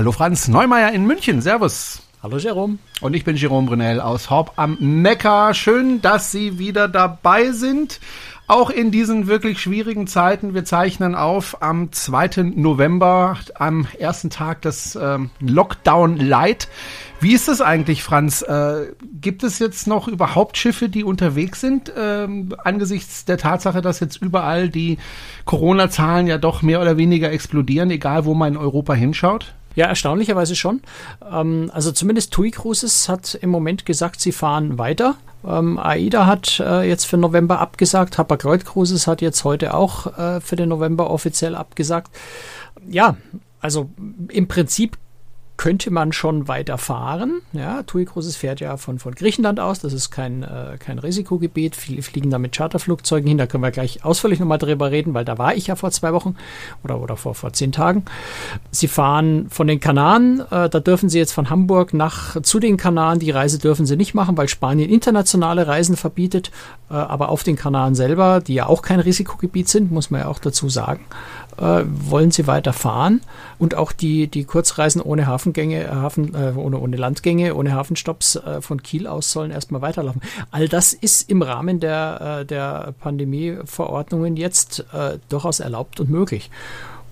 Hallo Franz Neumeier in München, Servus. Hallo Jerome. Und ich bin Jerome Brunel aus Horb am Neckar. Schön, dass Sie wieder dabei sind. Auch in diesen wirklich schwierigen Zeiten. Wir zeichnen auf am 2. November, am ersten Tag des ähm, Lockdown Light. Wie ist das eigentlich, Franz? Äh, gibt es jetzt noch überhaupt Schiffe, die unterwegs sind, ähm, angesichts der Tatsache, dass jetzt überall die Corona-Zahlen ja doch mehr oder weniger explodieren, egal wo man in Europa hinschaut? Ja, erstaunlicherweise schon. Ähm, also zumindest TUI Cruises hat im Moment gesagt, sie fahren weiter. Ähm, AIDA hat äh, jetzt für November abgesagt. Hapag-Lloyd Cruises hat jetzt heute auch äh, für den November offiziell abgesagt. Ja, also im Prinzip könnte man schon weiterfahren. Ja, TUI Cruises fährt ja von, von Griechenland aus. Das ist kein, äh, kein Risikogebiet. Viele fliegen da mit Charterflugzeugen hin. Da können wir gleich ausführlich nochmal drüber reden, weil da war ich ja vor zwei Wochen oder, oder vor, vor zehn Tagen. Sie fahren von den Kanaren. Äh, da dürfen Sie jetzt von Hamburg nach zu den Kanaren. Die Reise dürfen Sie nicht machen, weil Spanien internationale Reisen verbietet. Äh, aber auf den Kanaren selber, die ja auch kein Risikogebiet sind, muss man ja auch dazu sagen, äh, wollen sie weiter fahren und auch die, die Kurzreisen ohne Hafengänge, äh, Hafen, äh, ohne, ohne Landgänge, ohne Hafenstopps äh, von Kiel aus sollen erstmal weiterlaufen. All das ist im Rahmen der, äh, der Pandemieverordnungen jetzt durchaus erlaubt und möglich.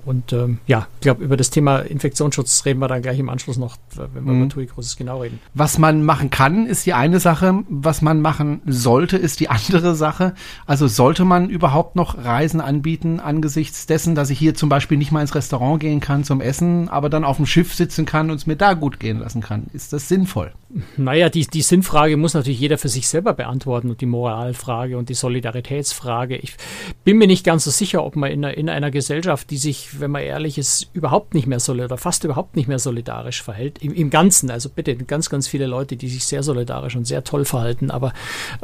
Und ähm, ja, ich glaube, über das Thema Infektionsschutz reden wir dann gleich im Anschluss noch, wenn wir mhm. über TUI Großes genau reden. Was man machen kann, ist die eine Sache. Was man machen sollte, ist die andere Sache. Also sollte man überhaupt noch Reisen anbieten angesichts dessen, dass ich hier zum Beispiel nicht mal ins Restaurant gehen kann zum Essen, aber dann auf dem Schiff sitzen kann und es mir da gut gehen lassen kann. Ist das sinnvoll? Naja, die, die Sinnfrage muss natürlich jeder für sich selber beantworten und die Moralfrage und die Solidaritätsfrage. Ich bin mir nicht ganz so sicher, ob man in einer, in einer Gesellschaft, die sich wenn man ehrlich ist, überhaupt nicht mehr solidarisch oder fast überhaupt nicht mehr solidarisch verhält. Im, Im, Ganzen, also bitte ganz, ganz viele Leute, die sich sehr solidarisch und sehr toll verhalten, aber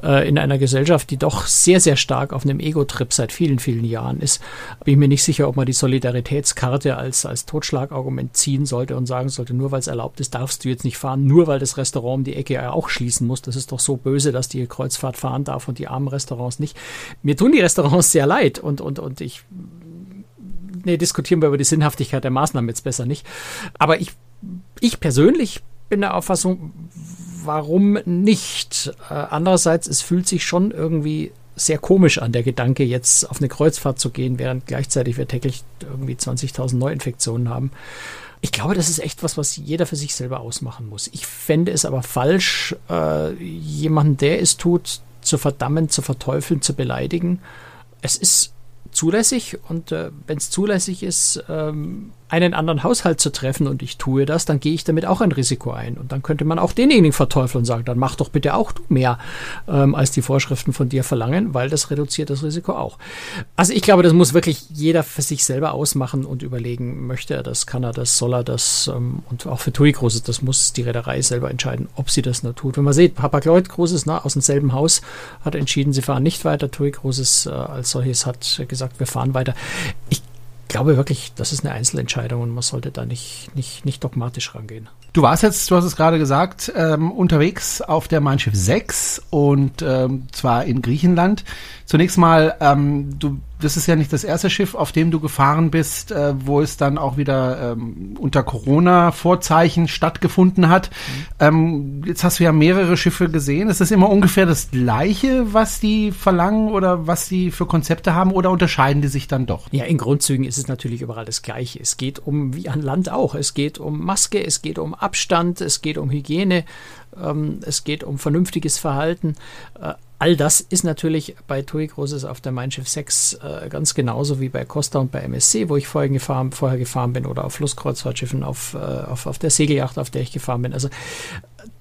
äh, in einer Gesellschaft, die doch sehr, sehr stark auf einem Ego-Trip seit vielen, vielen Jahren ist, bin ich mir nicht sicher, ob man die Solidaritätskarte als, als Totschlagargument ziehen sollte und sagen sollte, nur weil es erlaubt ist, darfst du jetzt nicht fahren, nur weil das Restaurant um die Ecke auch schließen muss. Das ist doch so böse, dass die Kreuzfahrt fahren darf und die armen Restaurants nicht. Mir tun die Restaurants sehr leid und, und, und ich nee, diskutieren wir über die Sinnhaftigkeit der Maßnahmen jetzt besser nicht. Aber ich, ich persönlich bin der Auffassung, warum nicht? Äh, andererseits, es fühlt sich schon irgendwie sehr komisch an, der Gedanke, jetzt auf eine Kreuzfahrt zu gehen, während gleichzeitig wir täglich irgendwie 20.000 Neuinfektionen haben. Ich glaube, das ist echt was, was jeder für sich selber ausmachen muss. Ich fände es aber falsch, äh, jemanden, der es tut, zu verdammen, zu verteufeln, zu beleidigen. Es ist zulässig und äh, wenn es zulässig ist, ähm, einen anderen Haushalt zu treffen und ich tue das, dann gehe ich damit auch ein Risiko ein. Und dann könnte man auch denjenigen verteufeln und sagen, dann mach doch bitte auch du mehr, ähm, als die Vorschriften von dir verlangen, weil das reduziert das Risiko auch. Also ich glaube, das muss wirklich jeder für sich selber ausmachen und überlegen, möchte er das, kann er das, soll er das ähm, und auch für TUI Großes, das muss die Reederei selber entscheiden, ob sie das nur tut. Wenn man sieht, Papa Lloyd Großes ne, aus demselben Haus hat entschieden, sie fahren nicht weiter, TUI Großes äh, als solches hat gesagt, wir fahren weiter. Ich glaube wirklich, das ist eine Einzelentscheidung und man sollte da nicht, nicht, nicht dogmatisch rangehen. Du warst jetzt, du hast es gerade gesagt, ähm, unterwegs auf der Mein Schiff 6 und ähm, zwar in Griechenland. Zunächst mal, ähm, du das ist ja nicht das erste Schiff, auf dem du gefahren bist, äh, wo es dann auch wieder ähm, unter Corona-Vorzeichen stattgefunden hat. Mhm. Ähm, jetzt hast du ja mehrere Schiffe gesehen. Ist das immer ungefähr das Gleiche, was die verlangen oder was die für Konzepte haben oder unterscheiden die sich dann doch? Ja, in Grundzügen ist es natürlich überall das Gleiche. Es geht um, wie an Land auch, es geht um Maske, es geht um Abstand, es geht um Hygiene, ähm, es geht um vernünftiges Verhalten. Äh, all das ist natürlich bei TUI Großes auf der Mein Schiff 6 äh, ganz genauso wie bei Costa und bei MSC, wo ich vorher gefahren, vorher gefahren bin, oder auf Flusskreuzfahrtschiffen, auf, äh, auf, auf der Segelyacht, auf der ich gefahren bin. Also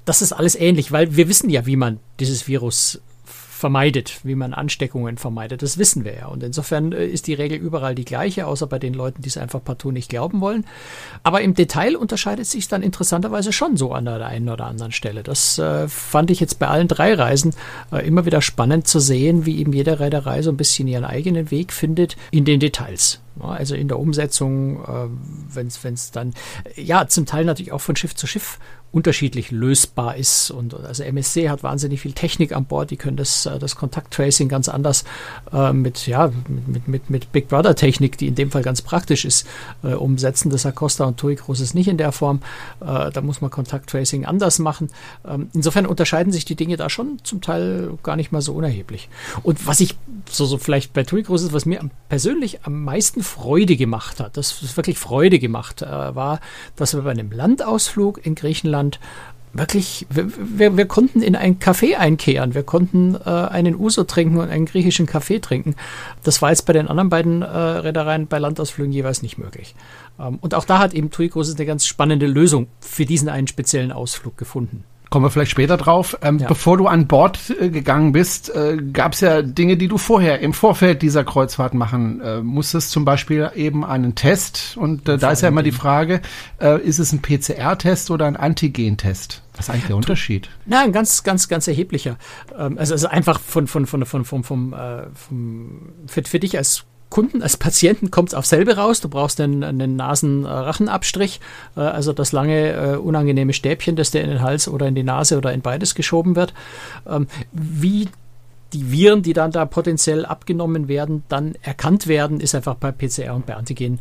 das ist alles ähnlich, weil wir wissen ja, wie man dieses Virus vermeidet, wie man Ansteckungen vermeidet. Das wissen wir ja. Und insofern äh, ist die Regel überall die gleiche, außer bei den Leuten, die es einfach partout nicht glauben wollen. Aber im Detail unterscheidet sich dann interessanterweise schon so an der einen oder anderen Stelle. Das äh, fand ich jetzt bei allen drei Reisen äh, immer wieder spannend zu sehen, wie eben jede Reederei so ein bisschen ihren eigenen Weg findet in den Details. Also in der Umsetzung, äh, wenn es dann, ja, zum Teil natürlich auch von Schiff zu Schiff unterschiedlich lösbar ist. Und also MSC hat wahnsinnig viel Technik an Bord, die können das, äh, das Kontakttracing ganz anders äh, mit, ja, mit, mit, mit Big Brother Technik, die in dem Fall ganz praktisch ist, äh, umsetzen. Das Acosta und TUI Cruises nicht in der Form. Äh, da muss man Kontakttracing anders machen. Ähm, insofern unterscheiden sich die Dinge da schon zum Teil gar nicht mal so unerheblich. Und was ich so, so vielleicht bei TUI Cruises, was mir persönlich am meisten Freude gemacht hat, das wirklich Freude gemacht, äh, war, dass wir bei einem Landausflug in Griechenland Deutschland wirklich, wir, wir, konnten in ein Café einkehren, wir konnten äh, einen Uso trinken und einen griechischen Kaffee trinken. Das war jetzt bei den anderen beiden äh, Reedereien bei Landausflügen jeweils nicht möglich. Ähm, und auch da hat eben TUI Cruises eine ganz spannende Lösung für diesen einen speziellen Ausflug gefunden. Kommen wir vielleicht später drauf. Ähm, ja. Bevor du an Bord äh, gegangen bist, äh, gab es ja Dinge, die du vorher im Vorfeld dieser Kreuzfahrt machen äh, musstest. Zum Beispiel eben einen Test. Und äh, da ist ja immer die Frage, äh, ist es ein PCR-Test oder ein Antigen-Test? Was ist eigentlich der Unterschied? Na, ein ganz, ganz, ganz erheblicher. Ähm, also, also einfach von, von, von, von, von, vom, äh, vom, für, für dich als Kunden, als Patienten kommt es auf selbe raus. Du brauchst einen, einen Nasenrachenabstrich, äh, also das lange äh, unangenehme Stäbchen, das dir in den Hals oder in die Nase oder in beides geschoben wird. Ähm, wie die Viren, die dann da potenziell abgenommen werden, dann erkannt werden, ist einfach bei PCR und bei Antigen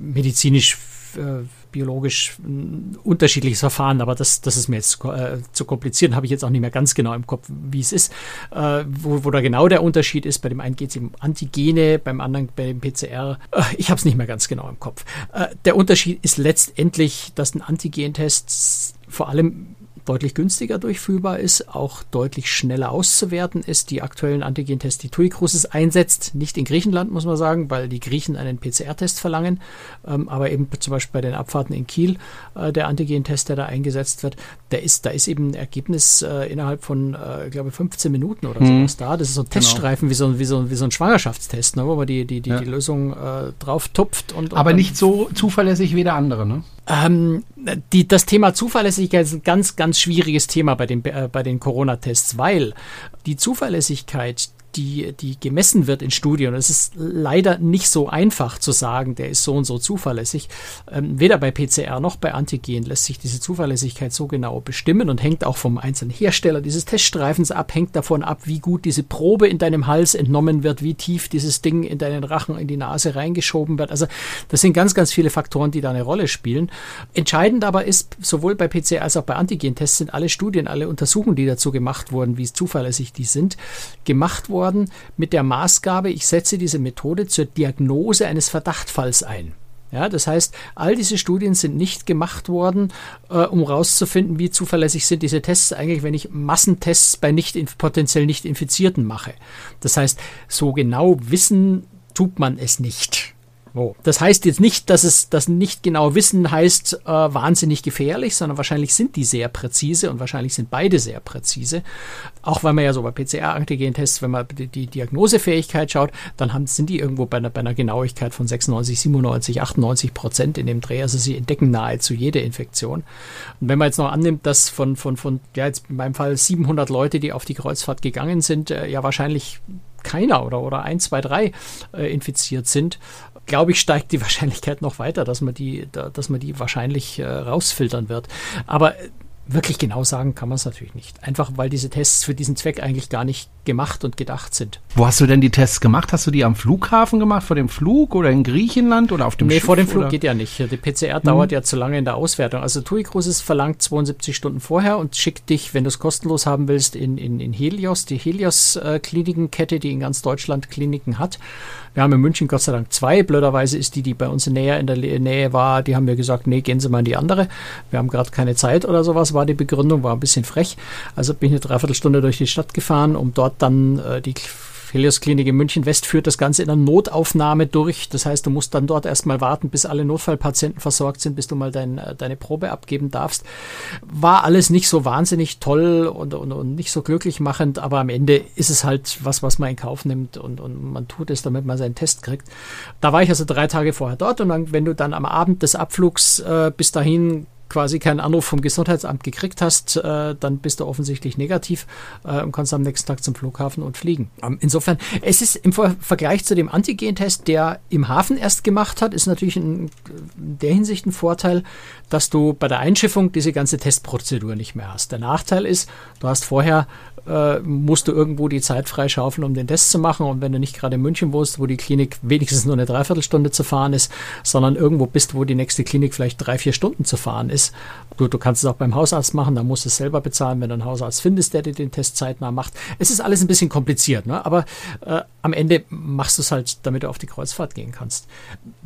medizinisch äh, biologisch ein unterschiedliches Verfahren, aber das, das ist mir jetzt äh, zu kompliziert, habe ich jetzt auch nicht mehr ganz genau im Kopf, wie es ist, äh, wo, wo da genau der Unterschied ist. Bei dem einen geht es um Antigene, beim anderen bei dem PCR. Äh, ich habe es nicht mehr ganz genau im Kopf. Äh, der Unterschied ist letztendlich, dass ein Antigentest vor allem deutlich günstiger durchführbar ist, auch deutlich schneller auszuwerten ist. Die aktuellen Antigen-Tests, die TUI Cruises einsetzt, nicht in Griechenland, muss man sagen, weil die Griechen einen PCR-Test verlangen, ähm, aber eben zum Beispiel bei den Abfahrten in Kiel, äh, der Antigen-Test, der da eingesetzt wird, der ist, da ist eben ein Ergebnis äh, innerhalb von, äh, ich glaube, 15 Minuten oder mhm. sowas da. Das ist so ein genau. Teststreifen wie, so, wie, so, wie so ein Schwangerschaftstest, ne, wo man die, die, die, ja. die Lösung äh, drauf tupft. Und, und aber nicht so zuverlässig wie der andere, ne? Ähm, die, das Thema Zuverlässigkeit ist ein ganz, ganz schwieriges Thema bei den, äh, den Corona-Tests, weil die Zuverlässigkeit, die, die gemessen wird in Studien. es ist leider nicht so einfach zu sagen, der ist so und so zuverlässig. Ähm, weder bei PCR noch bei Antigen lässt sich diese Zuverlässigkeit so genau bestimmen und hängt auch vom einzelnen Hersteller dieses Teststreifens ab, hängt davon ab, wie gut diese Probe in deinem Hals entnommen wird, wie tief dieses Ding in deinen Rachen, in die Nase reingeschoben wird. Also das sind ganz, ganz viele Faktoren, die da eine Rolle spielen. Entscheidend aber ist, sowohl bei PCR als auch bei Antigen-Tests sind alle Studien, alle Untersuchungen, die dazu gemacht wurden, wie zuverlässig die sind, gemacht worden worden mit der Maßgabe, ich setze diese Methode zur Diagnose eines Verdachtfalls ein. Ja, das heißt, all diese Studien sind nicht gemacht worden, äh, um herauszufinden, wie zuverlässig sind diese Tests eigentlich, wenn ich Massentests bei nicht potenziell nicht Infizierten mache. Das heißt, so genau wissen tut man es nicht. Oh. Das heißt jetzt nicht, dass es das nicht genau wissen heißt äh, wahnsinnig gefährlich, sondern wahrscheinlich sind die sehr präzise und wahrscheinlich sind beide sehr präzise. Auch weil man ja so bei PCR-Antigen-Tests, wenn man die, die, Diagnosefähigkeit schaut, dann haben, sind die irgendwo bei einer, bei einer Genauigkeit von 96, 97, 98 Prozent in dem Dreh. Also sie entdecken nahezu jede Infektion. Und wenn man jetzt noch annimmt, dass von, von, von ja jetzt in meinem Fall 700 Leute, die auf die Kreuzfahrt gegangen sind, äh, ja wahrscheinlich keiner oder, oder ein, zwei, drei äh, infiziert sind, glaube ich, steigt die Wahrscheinlichkeit noch weiter, dass man die, dass man die wahrscheinlich äh, rausfiltern wird. Aber Wirklich genau sagen kann man es natürlich nicht. Einfach weil diese Tests für diesen Zweck eigentlich gar nicht gemacht und gedacht sind. Wo hast du denn die Tests gemacht? Hast du die am Flughafen gemacht, vor dem Flug oder in Griechenland oder auf dem nee, Schiff? Nee, vor dem Flug oder? geht ja nicht. Die PCR mhm. dauert ja zu lange in der Auswertung. Also TUI Cruises verlangt 72 Stunden vorher und schickt dich, wenn du es kostenlos haben willst, in, in, in Helios, die Helios-Klinikenkette, die in ganz Deutschland Kliniken hat. Wir haben in München Gott sei Dank zwei. Blöderweise ist die, die bei uns näher in der Nähe war, die haben mir gesagt, nee, gehen Sie mal in die andere. Wir haben gerade keine Zeit oder sowas, war die Begründung, war ein bisschen frech. Also bin ich eine Dreiviertelstunde durch die Stadt gefahren, um dort dann äh, die Helios Klinik in München West führt das Ganze in einer Notaufnahme durch. Das heißt, du musst dann dort erstmal warten, bis alle Notfallpatienten versorgt sind, bis du mal dein, äh, deine Probe abgeben darfst. War alles nicht so wahnsinnig toll und, und, und nicht so glücklich machend, aber am Ende ist es halt was, was man in Kauf nimmt und, und man tut es, damit man seinen Test kriegt. Da war ich also drei Tage vorher dort und dann, wenn du dann am Abend des Abflugs äh, bis dahin quasi keinen Anruf vom Gesundheitsamt gekriegt hast, äh, dann bist du offensichtlich negativ äh, und kannst am nächsten Tag zum Flughafen und fliegen. Ähm, insofern, es ist im Ver Vergleich zu dem Antigentest, der im Hafen erst gemacht hat, ist natürlich in der Hinsicht ein Vorteil, dass du bei der Einschiffung diese ganze Testprozedur nicht mehr hast. Der Nachteil ist, du hast vorher äh, musst du irgendwo die Zeit freischaufeln, um den Test zu machen. Und wenn du nicht gerade in München wohnst, wo die Klinik wenigstens nur eine Dreiviertelstunde zu fahren ist, sondern irgendwo bist, wo die nächste Klinik vielleicht drei, vier Stunden zu fahren ist, du, du kannst es auch beim Hausarzt machen, da musst du es selber bezahlen, wenn du einen Hausarzt findest, der dir den Test zeitnah macht. Es ist alles ein bisschen kompliziert, ne? aber äh, am Ende machst du es halt, damit du auf die Kreuzfahrt gehen kannst.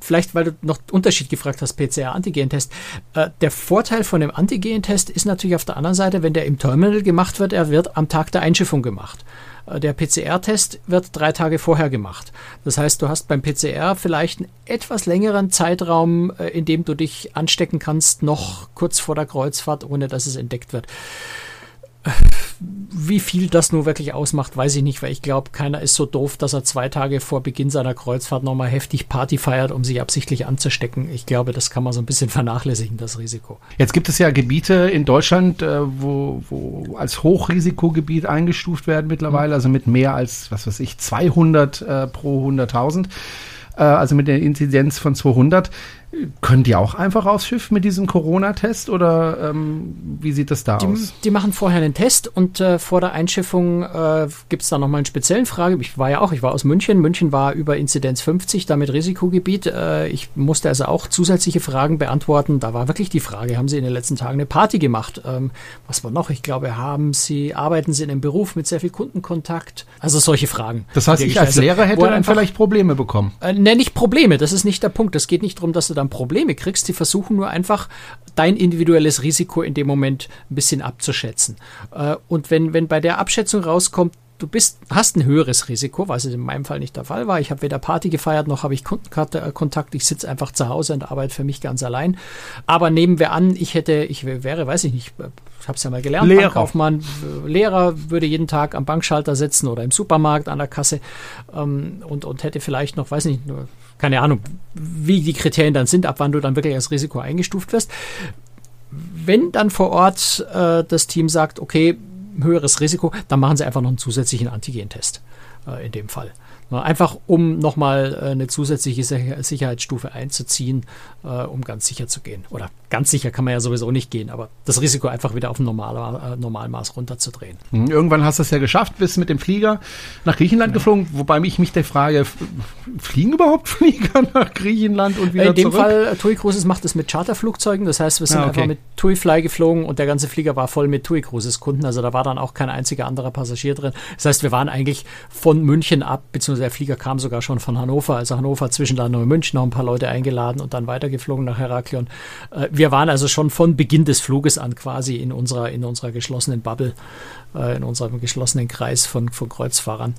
Vielleicht, weil du noch Unterschied gefragt hast, PCR-Antigen-Test. Äh, der Vorteil von dem Antigen-Test ist natürlich auf der anderen Seite, wenn der im Terminal gemacht wird, er wird am Tag der Einschiffung gemacht. Äh, der PCR-Test wird drei Tage vorher gemacht. Das heißt, du hast beim PCR vielleicht einen etwas längeren Zeitraum, äh, in dem du dich anstecken kannst, noch kurz vor der Kreuzfahrt, ohne dass es entdeckt wird. Wie viel das nur wirklich ausmacht, weiß ich nicht, weil ich glaube, keiner ist so doof, dass er zwei Tage vor Beginn seiner Kreuzfahrt nochmal heftig Party feiert, um sich absichtlich anzustecken. Ich glaube, das kann man so ein bisschen vernachlässigen, das Risiko. Jetzt gibt es ja Gebiete in Deutschland, äh, wo, wo als Hochrisikogebiet eingestuft werden mittlerweile, also mit mehr als, was weiß ich, 200 äh, pro 100.000 äh, also mit der Inzidenz von 200. Können die auch einfach aufs Schiff mit diesem Corona-Test oder ähm, wie sieht das da die, aus? Die machen vorher einen Test und äh, vor der Einschiffung äh, gibt es da nochmal einen speziellen Frage. Ich war ja auch, ich war aus München. München war über Inzidenz 50, damit Risikogebiet. Äh, ich musste also auch zusätzliche Fragen beantworten. Da war wirklich die Frage, haben Sie in den letzten Tagen eine Party gemacht? Ähm, was war noch? Ich glaube, haben Sie, arbeiten Sie in einem Beruf mit sehr viel Kundenkontakt? Also solche Fragen. Das heißt, ich als Lehrer hätte dann vielleicht Probleme bekommen. Äh, ne, nicht Probleme, das ist nicht der Punkt. Es geht nicht darum, dass du dann Probleme kriegst. Die versuchen nur einfach, dein individuelles Risiko in dem Moment ein bisschen abzuschätzen. Äh, und wenn, wenn bei der Abschätzung rauskommt, du bist, hast ein höheres Risiko, was in meinem Fall nicht der Fall war. Ich habe weder Party gefeiert, noch habe ich Kundenkontakt. Ich sitze einfach zu Hause und arbeite für mich ganz allein. Aber nehmen wir an, ich hätte, ich wäre, weiß ich nicht, ich habe es ja mal gelernt, Lehrer. Bankkaufmann, Lehrer würde jeden Tag am Bankschalter sitzen oder im Supermarkt an der Kasse ähm, und, und hätte vielleicht noch, weiß nicht, nur keine Ahnung, wie die Kriterien dann sind, ab wann du dann wirklich als Risiko eingestuft wirst. Wenn dann vor Ort äh, das Team sagt, okay, höheres Risiko, dann machen sie einfach noch einen zusätzlichen Antigentest äh, in dem Fall. Einfach um nochmal äh, eine zusätzliche Sicherheitsstufe einzuziehen, äh, um ganz sicher zu gehen. Oder ganz sicher kann man ja sowieso nicht gehen, aber das Risiko einfach wieder auf ein äh, Normalmaß runterzudrehen. Hm, irgendwann hast du es ja geschafft, bist mit dem Flieger nach Griechenland ja. geflogen, wobei ich mich der Frage, fliegen überhaupt Flieger nach Griechenland und wieder zurück? In dem zurück? Fall, TUI Cruises macht es mit Charterflugzeugen, das heißt, wir sind ah, okay. einfach mit TUI Fly geflogen und der ganze Flieger war voll mit TUI Cruises Kunden, also da war dann auch kein einziger anderer Passagier drin. Das heißt, wir waren eigentlich von München ab, beziehungsweise der Flieger kam sogar schon von Hannover, also Hannover Zwischenlandung in München, noch ein paar Leute eingeladen und dann weitergeflogen nach Heraklion. Äh, wir waren also schon von Beginn des Fluges an quasi in unserer, in unserer geschlossenen Bubble, äh, in unserem geschlossenen Kreis von, von Kreuzfahrern.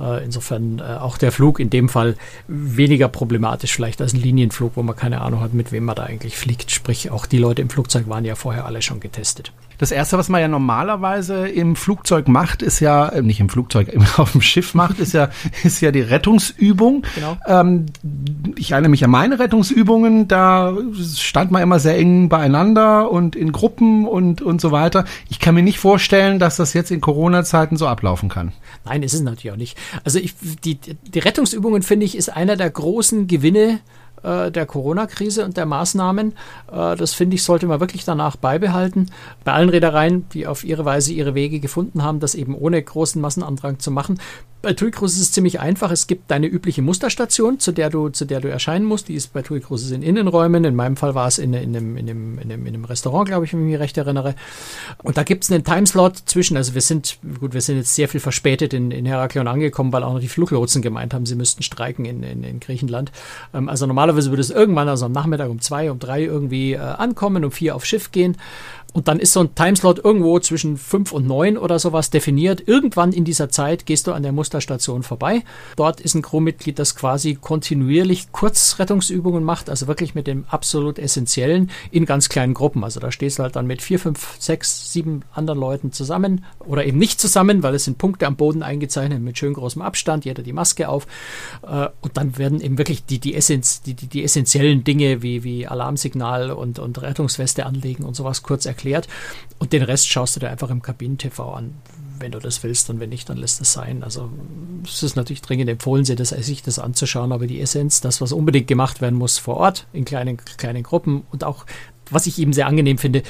Äh, insofern auch der Flug in dem Fall weniger problematisch vielleicht als ein Linienflug, wo man keine Ahnung hat, mit wem man da eigentlich fliegt. Sprich, auch die Leute im Flugzeug waren ja vorher alle schon getestet. Das erste, was man ja normalerweise im Flugzeug macht, ist ja, äh, nicht im Flugzeug, auf dem Schiff macht, ist ja, ist ja die Rettungsübung. Genau. Ähm, ich erinnere mich an meine Rettungsübungen, da stand man immer sehr eng beieinander und in Gruppen und, und so weiter. Ich kann mir nicht vorstellen, dass das jetzt in Corona-Zeiten so ablaufen kann. Nein, ist es natürlich auch nicht. Also ich, die, die Rettungsübungen, finde ich, ist einer der großen Gewinne äh, der Corona-Krise und der Maßnahmen. Äh, das finde ich, sollte man wirklich danach beibehalten. Bei allen Reedereien, die auf ihre Weise ihre Wege gefunden haben, das eben ohne großen Massenandrang zu machen, bei TUI Cruises ist es ziemlich einfach. Es gibt deine übliche Musterstation, zu der du, zu der du erscheinen musst. Die ist bei TUI Cruises in Innenräumen. In meinem Fall war es in, in, einem, in, einem, in, einem, in einem Restaurant, glaube ich, wenn ich mich recht erinnere. Und da gibt es einen Timeslot zwischen, also wir sind, gut, wir sind jetzt sehr viel verspätet in, in Heraklion angekommen, weil auch noch die Fluglotsen gemeint haben, sie müssten streiken in, in, in Griechenland. Ähm, also normalerweise würde es irgendwann, also am Nachmittag um zwei, um drei irgendwie äh, ankommen, um vier aufs Schiff gehen. Und dann ist so ein Timeslot irgendwo zwischen fünf und neun oder sowas definiert. Irgendwann in dieser Zeit gehst du an der Musterstation vorbei. Dort ist ein Crewmitglied, das quasi kontinuierlich Kurzrettungsübungen macht, also wirklich mit dem absolut Essentiellen in ganz kleinen Gruppen. Also da stehst du halt dann mit vier, fünf, sechs, sieben anderen Leuten zusammen oder eben nicht zusammen, weil es sind Punkte am Boden eingezeichnet mit schön großem Abstand, jeder die Maske auf. Äh, und dann werden eben wirklich die, die, Essenz, die, die, die essentiellen Dinge wie, wie Alarmsignal und, und Rettungsweste anlegen und sowas kurz erklärt. Und den Rest schaust du dir einfach im Kabinen-TV an, wenn du das willst und wenn nicht, dann lässt es sein. Also es ist natürlich dringend empfohlen, sich das, sich das anzuschauen, aber die Essenz, das, was unbedingt gemacht werden muss vor Ort, in kleinen, kleinen Gruppen und auch, was ich eben sehr angenehm finde,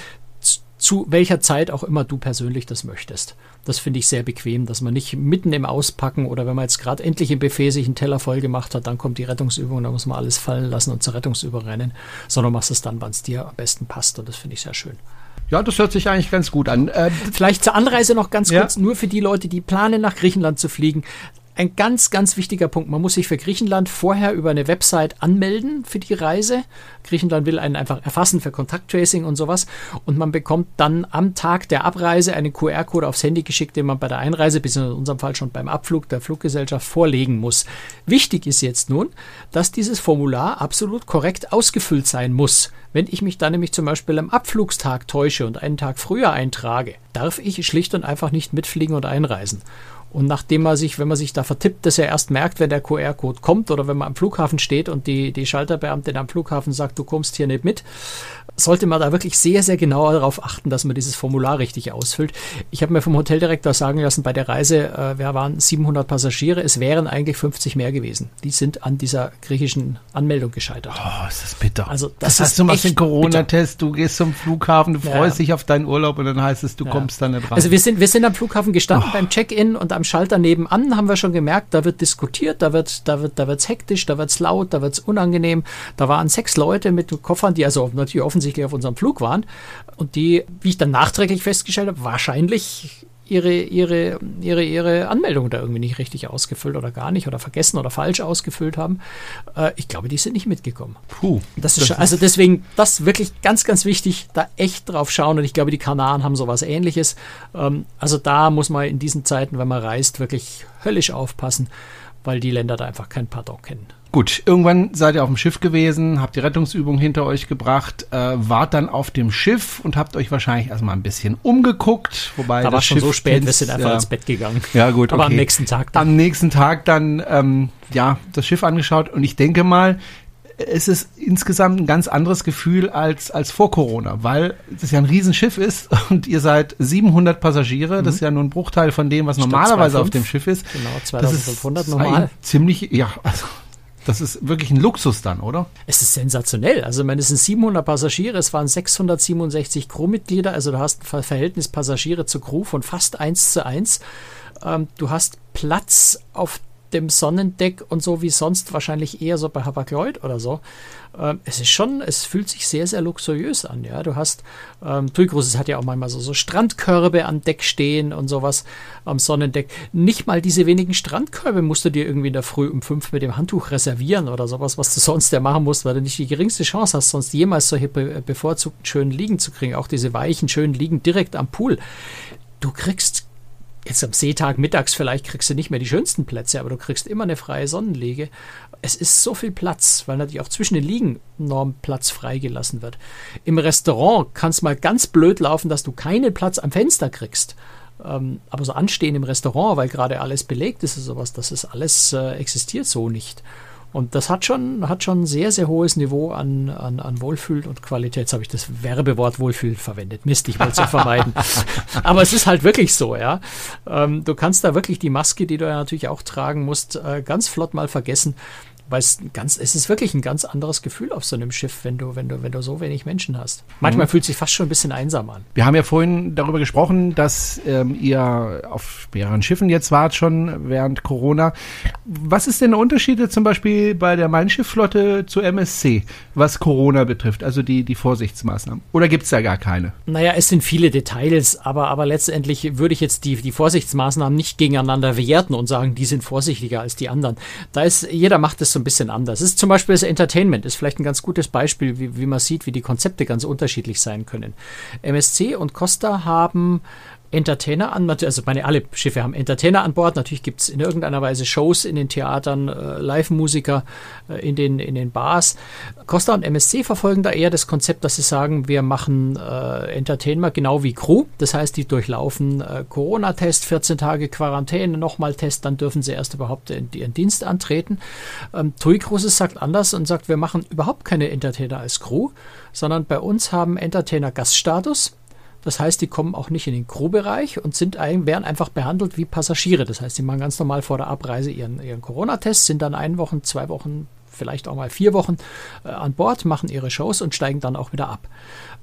zu welcher Zeit auch immer du persönlich das möchtest. Das finde ich sehr bequem, dass man nicht mitten im Auspacken oder wenn man jetzt gerade endlich im Buffet sich einen Teller voll gemacht hat, dann kommt die Rettungsübung, da muss man alles fallen lassen und zur Rettungsübung rennen, sondern machst es dann, wann es dir am besten passt und das finde ich sehr schön. Ja, das hört sich eigentlich ganz gut an. Äh, Vielleicht zur Anreise noch ganz kurz, ja. nur für die Leute, die planen, nach Griechenland zu fliegen ein ganz, ganz wichtiger Punkt. Man muss sich für Griechenland vorher über eine Website anmelden für die Reise. Griechenland will einen einfach erfassen für Kontakttracing und sowas. Und man bekommt dann am Tag der Abreise einen QR-Code aufs Handy geschickt, den man bei der Einreise, bis in unserem Fall schon beim Abflug der Fluggesellschaft vorlegen muss. Wichtig ist jetzt nun, dass dieses Formular absolut korrekt ausgefüllt sein muss. Wenn ich mich dann nämlich zum Beispiel am Abflugstag täusche und einen Tag früher eintrage, darf ich schlicht und einfach nicht mitfliegen und einreisen. Und nachdem man sich, wenn man sich da vertippt, das ja erst merkt, wenn der QR-Code kommt oder wenn man am Flughafen steht und die, die Schalterbeamtin am Flughafen sagt, du kommst hier nicht mit, sollte man da wirklich sehr, sehr genau darauf achten, dass man dieses Formular richtig ausfüllt. Ich habe mir vom Hoteldirektor sagen lassen, bei der Reise, äh, wir waren 700 Passagiere, es wären eigentlich 50 mehr gewesen. Die sind an dieser griechischen Anmeldung gescheitert. Oh, ist das bitter. Also das, das heißt, du machst den Corona-Test, du gehst zum Flughafen, du freust ja. dich auf deinen Urlaub und dann heißt es, du ja. kommst dann nicht rein. Also wir sind, wir sind am Flughafen gestanden oh. beim Check-in und am Schalter nebenan haben wir schon gemerkt, da wird diskutiert, da wird, da wird, da wird's hektisch, da wird's laut, da wird's unangenehm. Da waren sechs Leute mit Koffern, die also natürlich offensichtlich auf unserem Flug waren und die, wie ich dann nachträglich festgestellt habe, wahrscheinlich ihre, ihre, ihre, ihre Anmeldung da irgendwie nicht richtig ausgefüllt oder gar nicht oder vergessen oder falsch ausgefüllt haben. Äh, ich glaube, die sind nicht mitgekommen. Puh. Das ist, das also deswegen, das wirklich ganz, ganz wichtig, da echt drauf schauen und ich glaube, die Kanaren haben sowas ähnliches. Ähm, also da muss man in diesen Zeiten, wenn man reist, wirklich höllisch aufpassen, weil die Länder da einfach kein Pardon kennen. Gut, irgendwann seid ihr auf dem Schiff gewesen, habt die Rettungsübung hinter euch gebracht, äh, wart dann auf dem Schiff und habt euch wahrscheinlich erstmal ein bisschen umgeguckt, wobei da war schon Schiff so spät, wir sind einfach ja, ins Bett gegangen. Ja gut, aber okay. am nächsten Tag dann. Am nächsten Tag dann ähm, ja das Schiff angeschaut und ich denke mal, es ist insgesamt ein ganz anderes Gefühl als, als vor Corona, weil es ja ein Riesenschiff ist und ihr seid 700 Passagiere. Mhm. Das ist ja nur ein Bruchteil von dem, was normalerweise 2, auf dem Schiff ist. Genau, 2500 normal. Ziemlich, ja, also das ist wirklich ein Luxus dann, oder? Es ist sensationell. Also, ich meine, es sind 700 Passagiere, es waren 667 Crewmitglieder, also du hast ein Verhältnis Passagiere zu Crew von fast 1 zu 1. Ähm, du hast Platz auf dem Sonnendeck und so wie sonst wahrscheinlich eher so bei Hapag-Lloyd oder so. Ähm, es ist schon, es fühlt sich sehr, sehr luxuriös an. Ja, du hast, ähm, TUI Cruises hat ja auch manchmal so, so Strandkörbe am Deck stehen und sowas am Sonnendeck. Nicht mal diese wenigen Strandkörbe musst du dir irgendwie in der Früh um fünf mit dem Handtuch reservieren oder sowas, was du sonst ja machen musst, weil du nicht die geringste Chance hast, sonst jemals solche be bevorzugten schönen Liegen zu kriegen. Auch diese weichen, schönen Liegen direkt am Pool. Du kriegst Jetzt am Seetag mittags vielleicht kriegst du nicht mehr die schönsten Plätze, aber du kriegst immer eine freie Sonnenlege. Es ist so viel Platz, weil natürlich auch zwischen den Liegen enorm Platz freigelassen wird. Im Restaurant kann es mal ganz blöd laufen, dass du keinen Platz am Fenster kriegst. Ähm, aber so anstehen im Restaurant, weil gerade alles belegt ist und sowas, das ist alles äh, existiert so nicht. Und das hat schon, hat schon ein sehr, sehr hohes Niveau an, an, an Wohlfühl und Qualität. Jetzt habe ich das Werbewort Wohlfühl verwendet. Mist, ich wollte es ja vermeiden. Aber es ist halt wirklich so, ja. Ähm, du kannst da wirklich die Maske, die du ja natürlich auch tragen musst, äh, ganz flott mal vergessen weil es ganz, es ist wirklich ein ganz anderes Gefühl auf so einem Schiff, wenn du, wenn du, wenn du so wenig Menschen hast. Manchmal mhm. fühlt sich fast schon ein bisschen einsam an. Wir haben ja vorhin darüber gesprochen, dass ähm, ihr auf mehreren Schiffen jetzt wart schon während Corona. Was ist denn der Unterschied zum Beispiel bei der Mein Schiffflotte zur MSC, was Corona betrifft, also die, die Vorsichtsmaßnahmen? Oder gibt es da gar keine? Naja, es sind viele Details, aber, aber letztendlich würde ich jetzt die, die Vorsichtsmaßnahmen nicht gegeneinander werten und sagen, die sind vorsichtiger als die anderen. Da ist, jeder macht es so ein bisschen anders. Ist zum Beispiel das Entertainment, ist vielleicht ein ganz gutes Beispiel, wie, wie man sieht, wie die Konzepte ganz unterschiedlich sein können. MSC und Costa haben Entertainer an, also meine alle Schiffe haben Entertainer an Bord. Natürlich gibt es in irgendeiner Weise Shows in den Theatern, äh, Live-Musiker äh, in, den, in den Bars. Costa und MSC verfolgen da eher das Konzept, dass sie sagen, wir machen äh, Entertainer genau wie Crew. Das heißt, die durchlaufen äh, Corona-Test, 14 Tage Quarantäne, nochmal Test, dann dürfen sie erst überhaupt in, ihren Dienst antreten. Ähm, TUI Cruises sagt anders und sagt, wir machen überhaupt keine Entertainer als Crew, sondern bei uns haben Entertainer Gaststatus das heißt, die kommen auch nicht in den Crewbereich und sind werden einfach behandelt wie Passagiere. Das heißt, die machen ganz normal vor der Abreise ihren, ihren Corona-Test, sind dann ein Wochen, zwei Wochen, vielleicht auch mal vier Wochen äh, an Bord, machen ihre Shows und steigen dann auch wieder ab.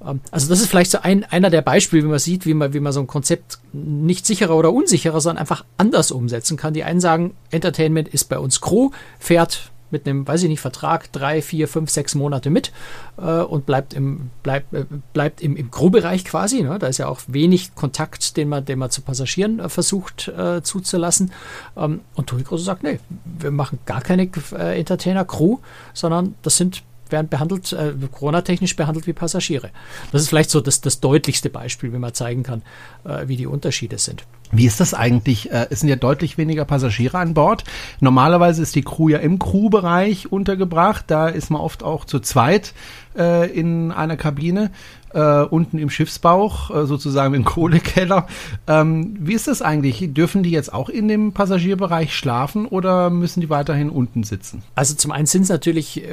Ähm, also das ist vielleicht so ein, einer der Beispiele, wie man sieht, wie man, wie man so ein Konzept nicht sicherer oder unsicherer, sondern einfach anders umsetzen kann. Die einen sagen, Entertainment ist bei uns Crew, fährt mit einem, weiß ich nicht, Vertrag drei, vier, fünf, sechs Monate mit äh, und bleibt im, bleibt, äh, bleibt im, im Crewbereich quasi. Ne? Da ist ja auch wenig Kontakt, den man, den man zu Passagieren äh, versucht äh, zuzulassen. Ähm, und Toni Große sagt, nee, wir machen gar keine äh, Entertainer-Crew, sondern das sind werden behandelt, äh, Corona-technisch behandelt wie Passagiere. Das ist vielleicht so das, das deutlichste Beispiel, wie man zeigen kann, äh, wie die Unterschiede sind. Wie ist das eigentlich? Äh, es sind ja deutlich weniger Passagiere an Bord. Normalerweise ist die Crew ja im Crewbereich untergebracht. Da ist man oft auch zu zweit äh, in einer Kabine äh, unten im Schiffsbauch, sozusagen im Kohlekeller. Ähm, wie ist das eigentlich? Dürfen die jetzt auch in dem Passagierbereich schlafen oder müssen die weiterhin unten sitzen? Also zum einen sind es natürlich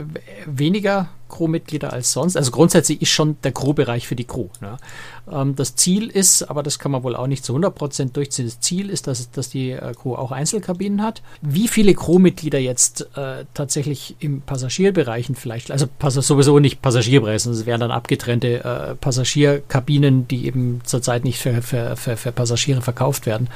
weniger Crewmitglieder als sonst. Also grundsätzlich ist schon der Crewbereich für die Crew. Ne? Ähm, das Ziel ist, aber das kann man wohl auch nicht zu 100% durchziehen, das Ziel ist, dass, dass die äh, Crew auch Einzelkabinen hat. Wie viele Crewmitglieder jetzt äh, tatsächlich im Passagierbereichen vielleicht, also sowieso nicht Passagierbereich, sondern es wären dann abgetrennte äh, Passagierkabinen, die eben zurzeit nicht für, für, für, für Passagiere verkauft werden,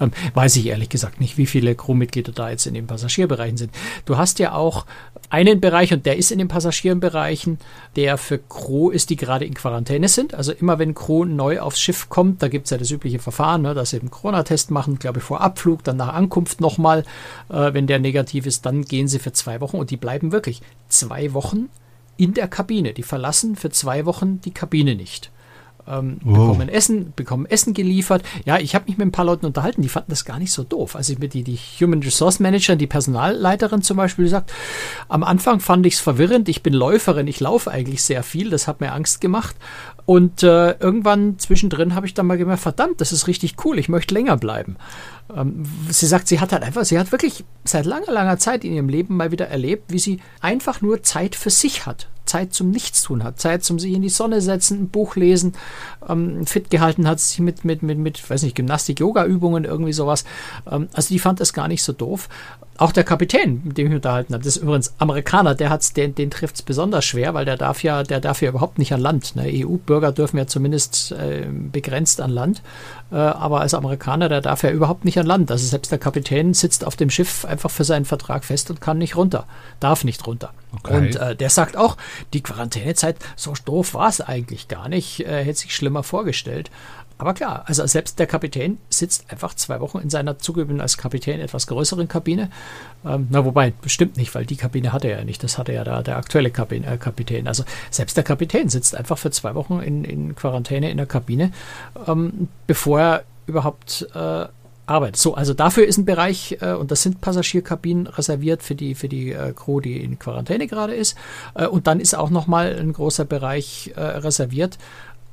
ähm, weiß ich ehrlich gesagt nicht, wie viele Crewmitglieder da jetzt in den Passagierbereichen sind. Du hast ja auch einen Bereich und der ist in den Passagierbereichen, der für Crew ist, die gerade in Quarantäne sind. Also immer wenn Crew neu aufs Schiff kommt, da gibt es ja das übliche Verfahren, ne, dass sie einen Corona-Test machen, glaube ich, vor Abflug, dann nach Ankunft nochmal. Äh, wenn der negativ ist, dann gehen sie für zwei Wochen und die bleiben wirklich zwei Wochen in der Kabine. Die verlassen für zwei Wochen die Kabine nicht ähm, wow. bekommen Essen, bekommen Essen geliefert. Ja, ich habe mich mit ein paar Leuten unterhalten, die fanden das gar nicht so doof. Also mit die, die Human Resource Manager, die Personalleiterin zum Beispiel, sagt, am Anfang fand ich es verwirrend, ich bin Läuferin, ich laufe eigentlich sehr viel, das hat mir Angst gemacht. Und äh, irgendwann zwischendrin habe ich dann mal gemerkt, verdammt, das ist richtig cool, ich möchte länger bleiben. Ähm, sie sagt, sie hat halt einfach, sie hat wirklich seit langer, langer Zeit in ihrem Leben mal wieder erlebt, wie sie einfach nur Zeit für sich hat. Zeit zum Nichtstun hat, Zeit zum sich in die Sonne setzen, ein Buch lesen, ähm, fit gehalten hat, sich mit, mit, mit, mit, weiß nicht, Gymnastik, Yoga-Übungen, irgendwie sowas. Ähm, also die fand das gar nicht so doof. Auch der Kapitän, mit dem ich unterhalten habe, das ist übrigens Amerikaner, der hat's, den, den trifft es besonders schwer, weil der darf ja, der darf ja überhaupt nicht an Land. Ne? EU-Bürger dürfen ja zumindest äh, begrenzt an Land, aber als Amerikaner, der darf ja überhaupt nicht an Land. Also selbst der Kapitän sitzt auf dem Schiff einfach für seinen Vertrag fest und kann nicht runter, darf nicht runter. Okay. Und äh, der sagt auch, die Quarantänezeit, so doof war es eigentlich gar nicht, äh, hätte sich schlimmer vorgestellt. Aber klar, also selbst der Kapitän sitzt einfach zwei Wochen in seiner zugegeben als Kapitän etwas größeren Kabine. Ähm, na, wobei, bestimmt nicht, weil die Kabine hatte er ja nicht. Das hatte ja da der aktuelle Kapitän, äh, Kapitän. Also selbst der Kapitän sitzt einfach für zwei Wochen in, in Quarantäne in der Kabine, ähm, bevor er überhaupt äh, arbeitet. So, also dafür ist ein Bereich, äh, und das sind Passagierkabinen reserviert für die, für die äh, Crew, die in Quarantäne gerade ist. Äh, und dann ist auch nochmal ein großer Bereich äh, reserviert